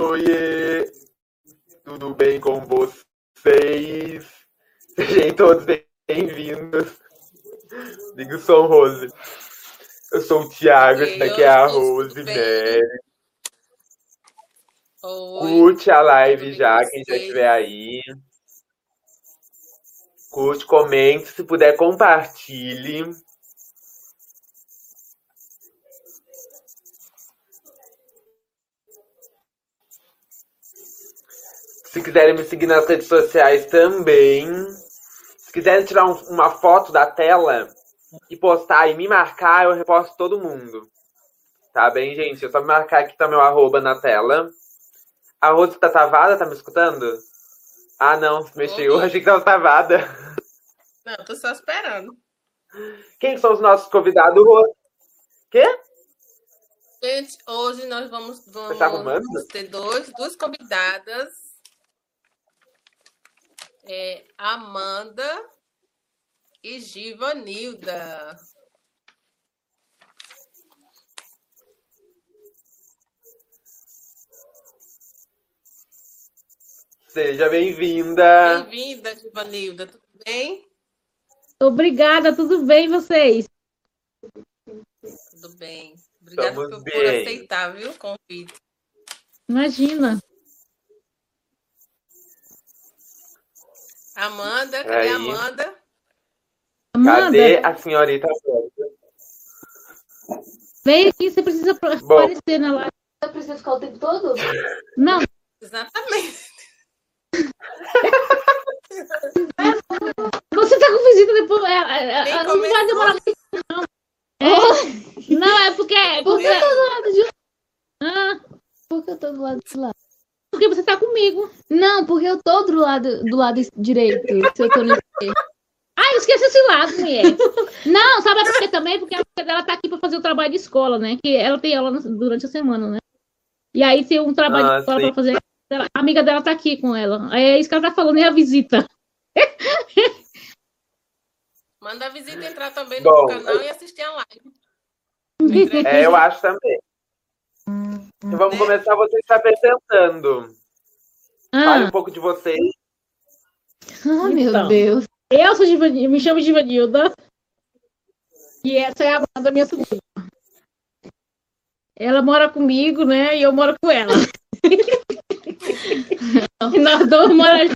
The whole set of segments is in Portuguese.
Oiê! Tudo bem com vocês? Sejam todos bem-vindos. Diga o som, Rose. Eu sou o Thiago, essa daqui é a Rose Mary. Curte a live já, quem já estiver aí. Curte, comente, se puder, compartilhe. Se quiserem me seguir nas redes sociais também. Se quiserem tirar um, uma foto da tela e postar e me marcar, eu reposto todo mundo. Tá bem, gente? É só marcar aqui, tá meu arroba na tela. A Rose tá travada, tá me escutando? Ah, não, se mexeu. Eu achei que tava travada. Não, tô só esperando. Quem são os nossos convidados? Quê? Gente, hoje nós vamos, vamos, tá vamos ter dois, duas convidadas é Amanda e Givanilda. Seja bem-vinda. Bem-vinda, Givanilda. Tudo bem? Obrigada, tudo bem vocês? Tudo bem. Obrigada por, por aceitar, viu, o convite. Imagina. Amanda, cadê Aí. a Amanda? Cadê a senhorita Vem aqui, você precisa Bom. aparecer na live. Você precisa ficar o tempo todo? Não. Exatamente. Você tá com visita depois. É, é, é não vai demorar muito, não. É, não, é porque. Por que eu tô do lado de. Ah. Por que eu tô do lado de lá? Você tá comigo. Não, porque eu tô do lado, do lado direito. Se eu tô no Ah, eu esqueci esse lado, mulher. Não, sabe por quê também? Porque a amiga dela tá aqui pra fazer o trabalho de escola, né? Que ela tem aula durante a semana, né? E aí tem um trabalho ah, de escola sim. pra fazer. A amiga dela tá aqui com ela. É isso que ela tá falando, é a visita. Manda a visita entrar também no Bom, canal e assistir a live. É, eu acho também. Então vamos né? começar vocês se apresentando. Ah. Fale um pouco de vocês. Ah, meu então, Deus. Eu sou Givanilda, me chamo Givanilda. E essa é a da minha sobrinha. Ela mora comigo, né? E eu moro com ela. e nós dois moramos.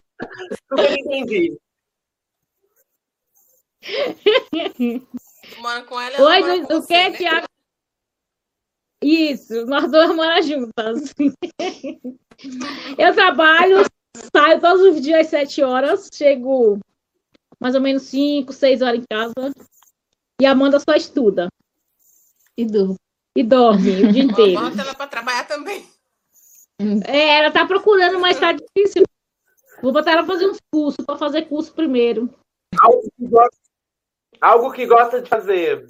Super entendi. Mora com ela. Oi, o que, né? Tiago? Isso, nós duas moramos juntas. Eu trabalho, saio todos os dias às sete horas, chego mais ou menos cinco, seis horas em casa. E a Amanda só estuda. E dorme. E dorme o dia inteiro. Bota ela para trabalhar também. É, ela tá procurando, mas tá difícil. Vou botar ela fazer uns cursos, para fazer curso primeiro. Algo que, gosta, algo que gosta de fazer.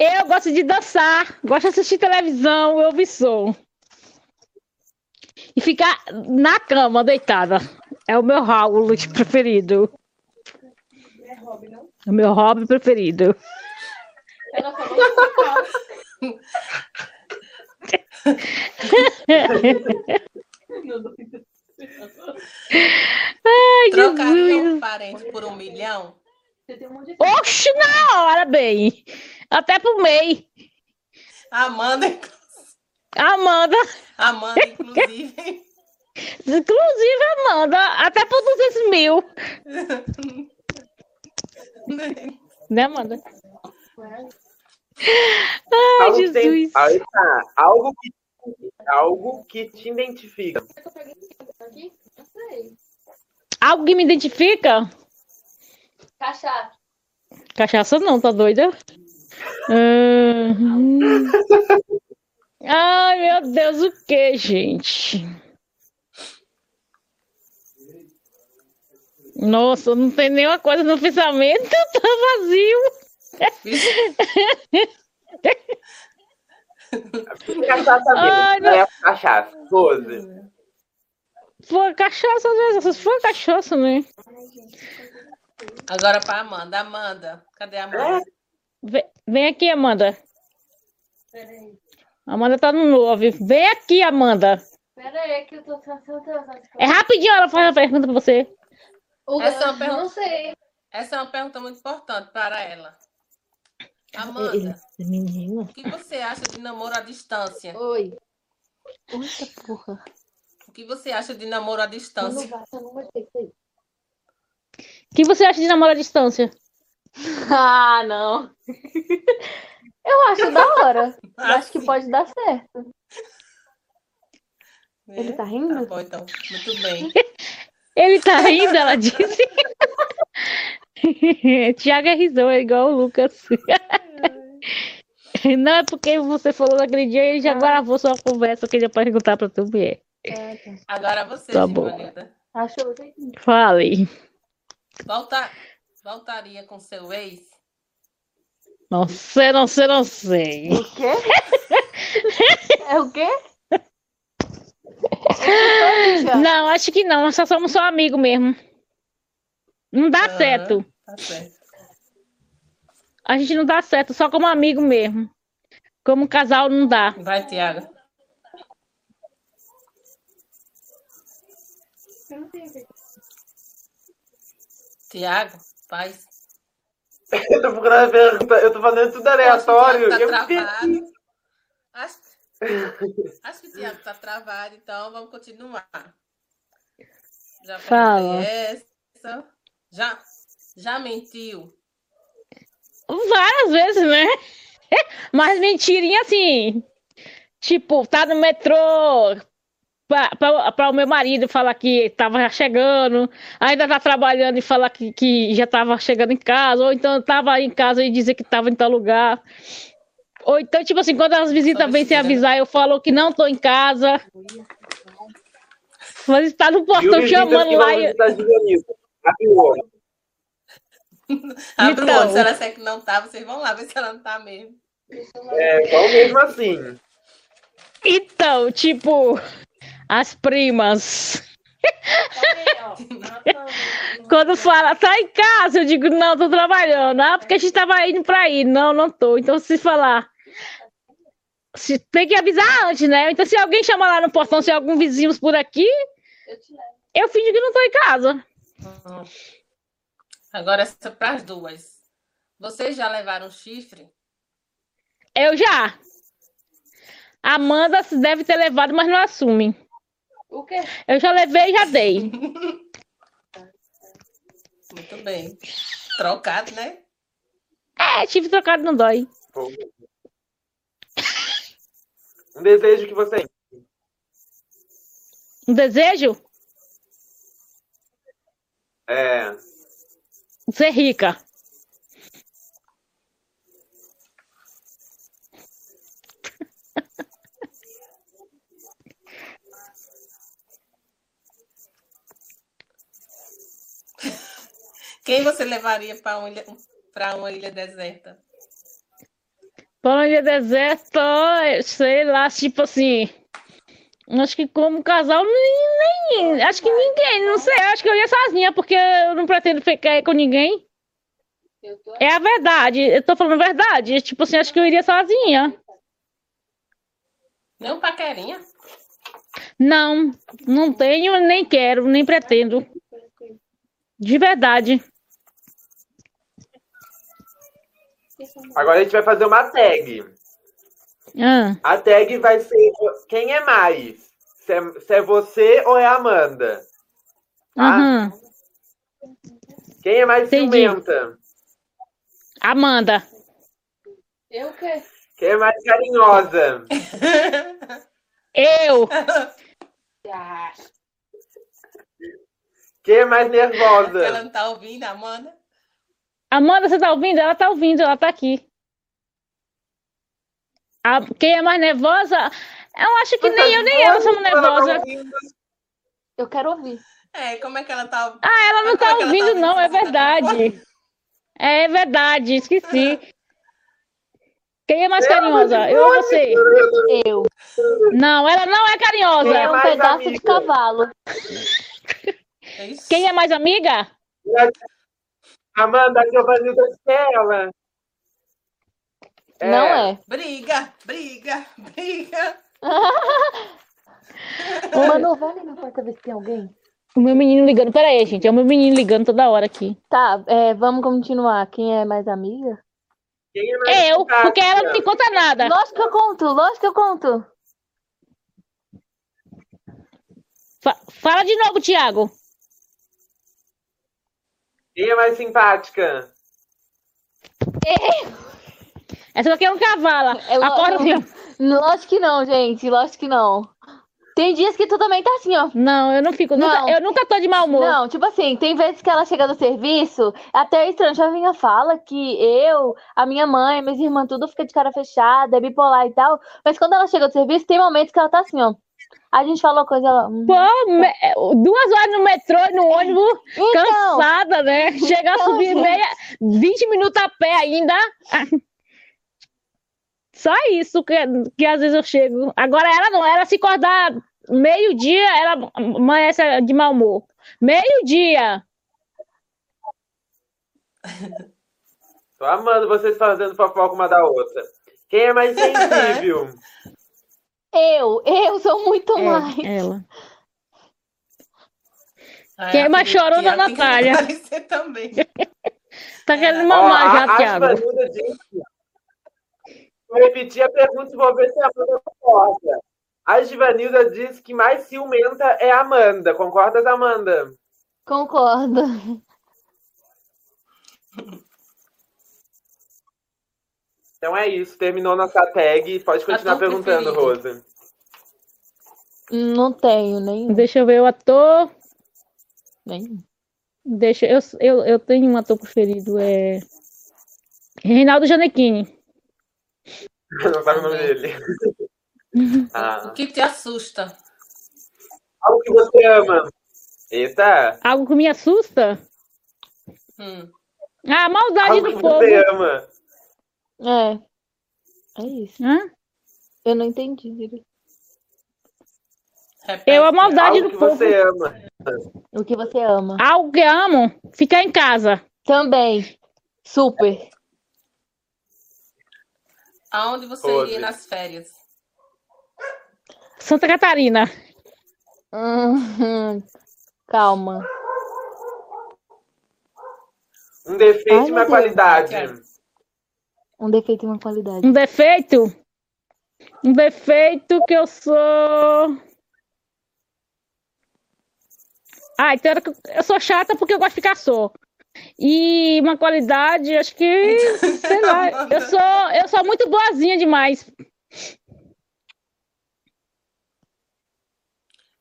Eu gosto de dançar, gosto de assistir televisão, eu vi som. E ficar na cama, deitada. É o meu hobby preferido. É hobby, não? É o meu hobby preferido. Ela falou Ai, Trocaria um parente por um milhão? Oxe, na hora, bem. Até pro MEI. Amanda. Amanda. Amanda, inclusive. Inclusive, Amanda. Até por 200 mil. né, Amanda? Ai, algo Jesus. Tem, aí tá. Algo que, algo que te identifica. Algo que me identifica? Cachaça. Cachaça não, tá doida? Uhum. Ai, meu Deus, o que, gente? Nossa, não tem nenhuma coisa no pensamento, tá vazio. cachaça mesmo, Ai, não... é cachaça, pose. Foi cachaça, né? Foi cachaça, né? Agora para Amanda. Amanda, cadê a Amanda? Vem, vem aqui, Amanda. Amanda tá no 9. Vem aqui, Amanda. Pera aí, que eu tô tentando. É rapidinho, ela faz a pergunta pra você. Essa é uma pergunta- Não sei. Essa é uma pergunta muito importante para ela. Amanda, Menino. o que você acha de namoro à distância? Oi. Eita porra. O que você acha de namoro à Eu não distância? eu não gostei disso aí. O que você acha de namoro à distância? Ah, não. Eu acho da hora. Eu acho que pode dar certo. né? Ele tá Tá rindo? bom, então. Muito bem. Ele tá rindo, ela disse. Tiago é risou, é igual o Lucas. Não é porque você falou naquele dia ele já gravou sua conversa que ele ia perguntar pra tu mulher. É, tá. Agora você, Tá bom. Givanilda. Achou o jeitinho. Fale. Volta... Voltaria com seu ex? Não sei, não sei, não sei. O quê? É o quê? Não, acho que não. Nós só somos só amigos mesmo. Não dá certo. Tá certo. A gente não dá certo, só como amigo mesmo. Como casal não dá. Vai, Tiago. Tiago, paz. Eu tô procurando a pergunta, eu tô fazendo tudo aleatório. Tá travado. Acho, acho que o Tiago tá travado, então vamos continuar. Já Fala. essa. Já, já mentiu? Várias vezes, né? Mas mentirinha assim. Tipo, tá no metrô. Pra o meu marido falar que tava chegando, ainda tá trabalhando e falar que, que já tava chegando em casa, ou então tava em casa e dizer que tava em tal lugar. Ou então, tipo assim, quando as visitas vêm sem né? avisar, eu falo que não tô em casa. Mas está no portão chamando lá. e- Givanilda? Abre o olho. Abre o Então. olho, se ela disser que não tá, vocês vão lá ver se ela não tá mesmo. É, só mesmo assim. Então, tipo, as primas. Quando fala, tá em casa, eu digo, não, tô trabalhando. Ah, porque a gente tava indo pra ir. Não, não tô. Então, se falar. Se, tem que avisar antes, né? Então, se alguém chamar lá no portão, se algum vizinho por aqui, eu fingo que não tô em casa. Uhum. Agora essa para as duas. Vocês já levaram chifre? Eu já. Amanda deve ter levado, mas não assume. O quê? Eu já levei e já dei. Muito bem. Trocado, né? É, tive trocado não dói. Um desejo que você tem. Um desejo? É. Ser rica. Quem você levaria para uma ilha, para uma ilha deserta? Para onde é deserto, sei lá, tipo assim. Acho que como casal, nem, nem- Acho que ninguém, não sei. Acho que eu ia sozinha, porque eu não pretendo ficar com ninguém. É a verdade. Eu tô falando a verdade. Tipo assim, acho que eu iria sozinha. Um paquerinha? Não, não tenho, nem quero, nem pretendo. De verdade. Agora a gente vai fazer uma tag. Ah, A tag vai ser quem é mais? Se é, se é você ou é a Amanda? Tá? uhum. Quem é mais Entendi. ciumenta? Amanda. Eu o quê? Quem é mais carinhosa? Eu. Ah, Quem é mais nervosa? Ela não tá ouvindo, Amanda? Amanda, você tá ouvindo? Ela tá ouvindo, ela tá aqui. A- quem é mais nervosa? Eu acho que nem eu nem ela somos nervosa. eu quero ouvir. É, como é que ela tá ouvindo? Ah, ela não Como tá é ela tá ouvindo, ouvindo não, é tá verdade. É verdade, esqueci. Quem é mais carinhosa? Eu ou você? Eu. Não, ela não é Quem é carinhosa. É um pedaço amiga? de cavalo. Ixi. Quem é mais amiga? Amanda, Giovanilda Stella. Não é. Briga, briga, briga. Vai ali na porta ver se tem alguém. O meu menino ligando. Pera aí, gente. É o meu menino ligando toda hora aqui. Tá, é, vamos continuar. Quem é mais amiga? Quem é mais É eu, porque ela não te conta nada. Lógico que eu conto, lógico que eu conto. Fa- fala de novo, Thiago. Quem é mais simpática? Essa daqui é um cavalo. É lo- Acorda assim. Lógico que não, gente, lógico que não. Tem dias que tu também tá assim, ó. Não, eu não fico. Não. Nunca, eu nunca tô de mau humor. Não, tipo assim, tem vezes que ela chega do serviço, até é estranho, já vinha fala que eu, a minha mãe, minhas irmãs, tudo fica de cara fechada, é bipolar e tal. Mas quando ela chega do serviço, tem momentos que ela tá assim, ó. A gente falou coisa, ela. hum. Pô, me- duas horas no metrô e no ônibus, Então, cansada, né? Chegar a Então, subir gente. meia, 20 minutos a pé ainda. Só isso que, que às vezes eu chego. Agora ela não, ela se acordar meio-dia, ela amanhece de mau humor. Meio-dia. Tô amando vocês fazendo fofoca uma da outra. Quem é mais sensível? Eu, eu sou muito mais. É, ela. Ai, Quem é a mais tem que Natália? também. Tá querendo Ó, mamar a, já, a Thiago. Vou repetir a pergunta e vou ver se a Amanda concorda. A Givanilda disse que mais ciumenta é a Amanda. Concordas, Amanda? Concordo. Então é isso. Terminou nossa tag. Pode continuar Ator perguntando, preferido. Rosa. Não tenho nenhum. Deixa eu ver o ator. nenhum. Deixa, eu, eu, eu tenho um ator preferido, é. Reinaldo Gianecchini. Não sabe o nome dele. O Ah, que te assusta? algo que você ama. Eita! Algo que me assusta? Hum. Ah, a maldade Algo que do povo. você ama. É. É isso. Hã? Eu não entendi direito. Repete. Eu a maldade Algo do que povo. você ama. O que você ama? Algo que amo, ficar em casa. Também. Super. Aonde você Rose. iria nas férias? Santa Catarina. Hum, calma. Um defeito Ai, e uma qualidade. Quero. Um defeito e uma qualidade. Um defeito? Um defeito que eu sou. Ah, então era que eu sou chata porque eu gosto de ficar só. E uma qualidade, acho que, sei lá, eu sou, eu sou muito boazinha demais.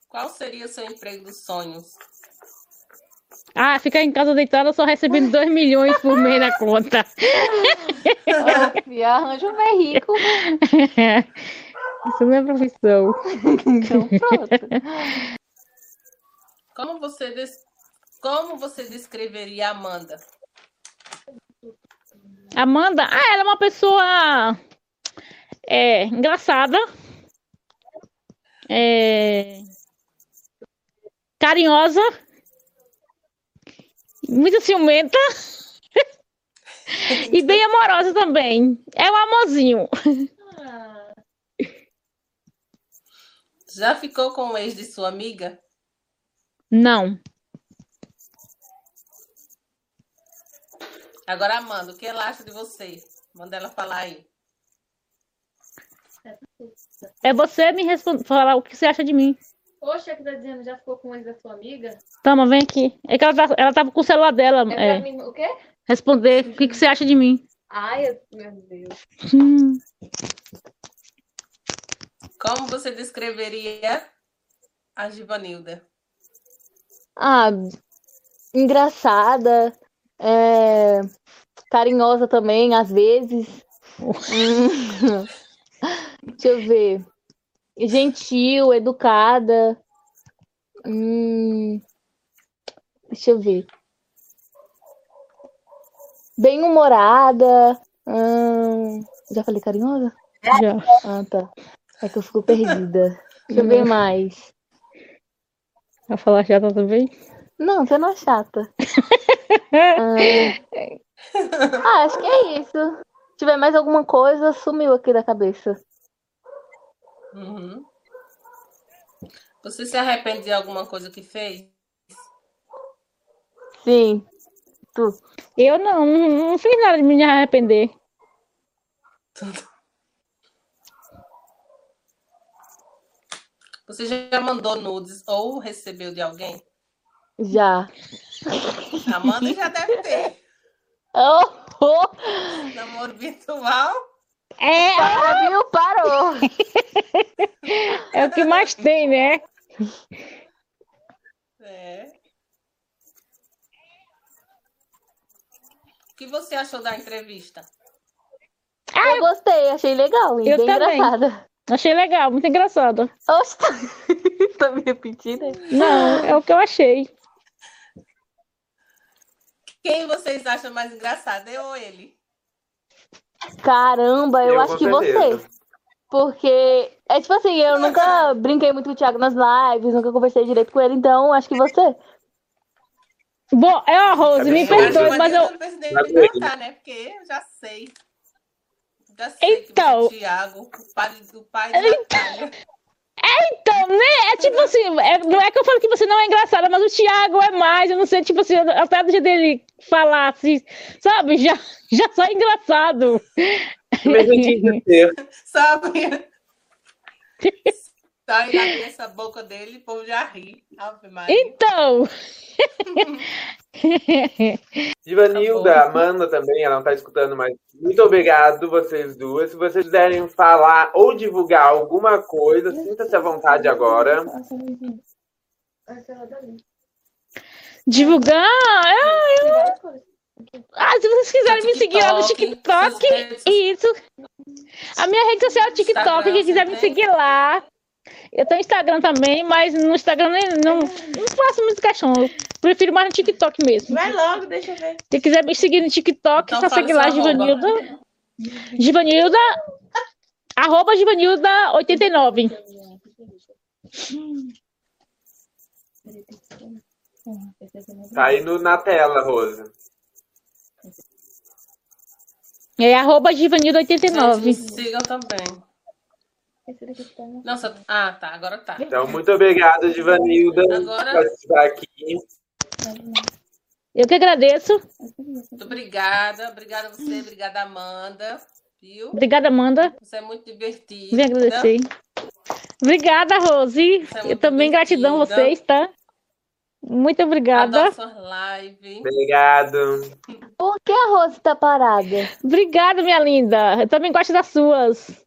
Qual seria o seu emprego dos sonhos? Ah, ficar em casa deitada só recebendo 2 milhões por mês na conta. Arranja um bem rico. Isso não é profissão. Então pronto. Como você, des- Como você descreveria a Amanda? Amanda, ah, ela é uma pessoa é, engraçada, é, carinhosa, muito ciumenta e bem amorosa também. É um amorzinho. Já ficou com o ex de sua amiga? Não. Agora, Amanda, o que ela acha de você? Manda ela falar aí. É você me responder, falar o que você acha de mim. Poxa, que tá dizendo, já ficou com ex da sua amiga? Toma, vem aqui. É que ela, tá, ela tava com o celular dela. É é, pra mim, o quê? responder o que, que você acha de mim. Ai, eu- meu Deus. Hum. Como você descreveria a Givanilda? Ah, engraçada, é, carinhosa também, às vezes. Hum, Deixa eu ver. Gentil, educada. Hum, Deixa eu ver. Bem-humorada. Hum, Já falei carinhosa? Já. Ah, tá. É que eu fico perdida. Deixa eu ver mais. Vai falar chata também? Não, você não é chata. Ah, ah, acho que é isso. tiver mais alguma coisa, sumiu aqui da cabeça. Uhum. Você se arrepende de alguma coisa que fez? Sim. Tu. Eu não, não, fiz nada de me arrepender. Você já mandou nudes ou recebeu de alguém? Já. Amanda já deve ter. Oh, oh. Namoro virtual. É, Para, viu? Parou. é o que mais tem, né? É. O que você achou da entrevista? Eu gostei, achei legal, e Eu bem também. engraçada. Achei legal, muito engraçado. Oxe, tá... tá me repetindo? Não, é o que eu achei. Quem vocês acham mais engraçado, eu ou ele? Caramba, eu, Eu, acho que você. Porque, é tipo assim, eu nunca brinquei muito com o Thiago nas lives, nunca conversei direito com ele, então acho que você. Bom, é a Rose, me Eu perdoe, mas eu. não Mas me ele- matar, né? Porque eu já sei. Já sei Então. que é Thiago, o pai, o pai da Natália. Então, né? É tipo assim, é- não é que eu falo que você não é engraçada, mas o Thiago é mais, eu não sei, tipo assim, até do jeito dele falar, assim, sabe? Já, já só é engraçado. Meu jeitinho de ser. Sabe? Sai abre essa boca dele, o povo já ri. Então. Divanilda, Tá bom. Amanda também, ela não tá escutando, mas muito obrigado, vocês duas. Se vocês quiserem falar ou divulgar alguma coisa, sinta-se à vontade agora. Divulgar. Ah, ah, se vocês quiserem me seguir lá no TikTok, isso. A minha rede social é o TikTok, Instagram, quem quiser me tem? seguir lá. Eu tenho Instagram também, mas no Instagram nem- não, não faço muito questão. Eu prefiro mais no TikTok mesmo. Vai logo, deixa eu ver. Se quiser me seguir no TikTok, Então só segue lá, seu arroba. Givanilda. Givanilda. Arroba Givanilda89. Tá aí no, na tela, Rosa. É arroba Gente, me Givanilda89. sigam também. Nossa, ah, tá, agora tá. Então, muito obrigado, Divanilda, por Agora- participar aqui. Eu que agradeço. Muito obrigada. Obrigada a você, obrigada, Amanda. Viu? Obrigada, Amanda. Você é muito divertida. Vim agradecer. Obrigada, Rose. É Eu também gratidão a divertida. vocês, tá? Muito obrigada. Adoro suas lives. Obrigado. Por que a Rose tá parada? Obrigada, minha linda. Eu também gosto das suas.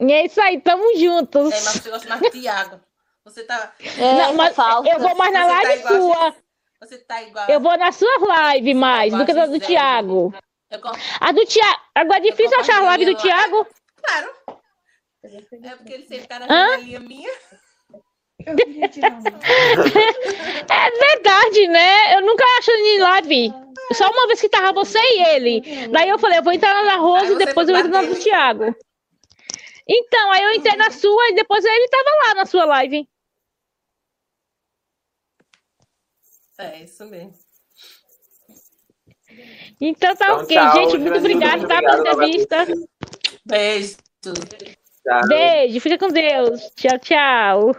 E é isso aí, tamo juntos. É, mas você gosta mais de Thiago. Você tá, É, Não, mas falsa. eu vou mais na Você tá live a sua. você tá igual. Eu vou nas suas lives mais igual do que a a do com- A do Thiago. Agora é difícil achar a live do Thiago. Claro. É porque ele sempre tá na minha. É verdade, né? Eu nunca acho em live. Só uma vez que tava você e ele. Daí eu falei, eu vou entrar na Aí Rose e depois eu entro na do. Thiago. Então, aí eu entrei na sua e depois ele tava lá na sua live. É, isso mesmo. Então tá Então, ok, tchau, gente. Muito obrigada tá, pela obrigado entrevista. Beijo. Tchau. Beijo, fica com Deus. Tchau, tchau.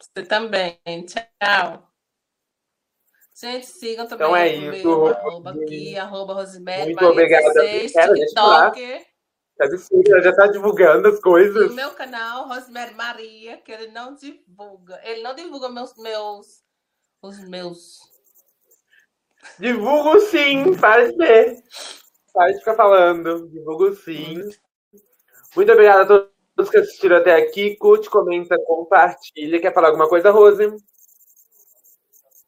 Você também. Tchau. Gente, sigam também Então é o isso, meu arroba aqui, arroba Rosemary Muito Maria obrigada. 16, Pera, Tá ela já tá divulgando as coisas. o meu canal, Rosemary Maria, que ele não divulga. Ele não divulga meus, meus, os meus. Divulgo sim, para de ver. De ficar falando. Divulgo sim. Muito obrigado a todos que assistiram até aqui. Curte, comenta, compartilha. Quer falar alguma coisa, Rose?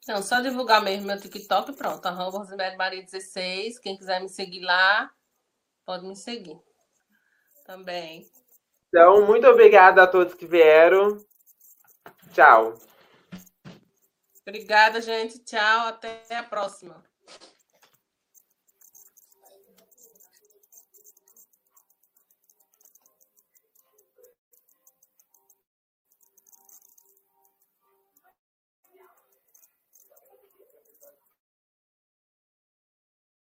Não, só divulgar mesmo meu TikTok, pronto. Arroba Rosemary Maria 16. Quem quiser me seguir lá, pode me seguir. Também. Então, muito obrigado a todos que vieram. Tchau. Obrigada, gente. Tchau. Até a próxima.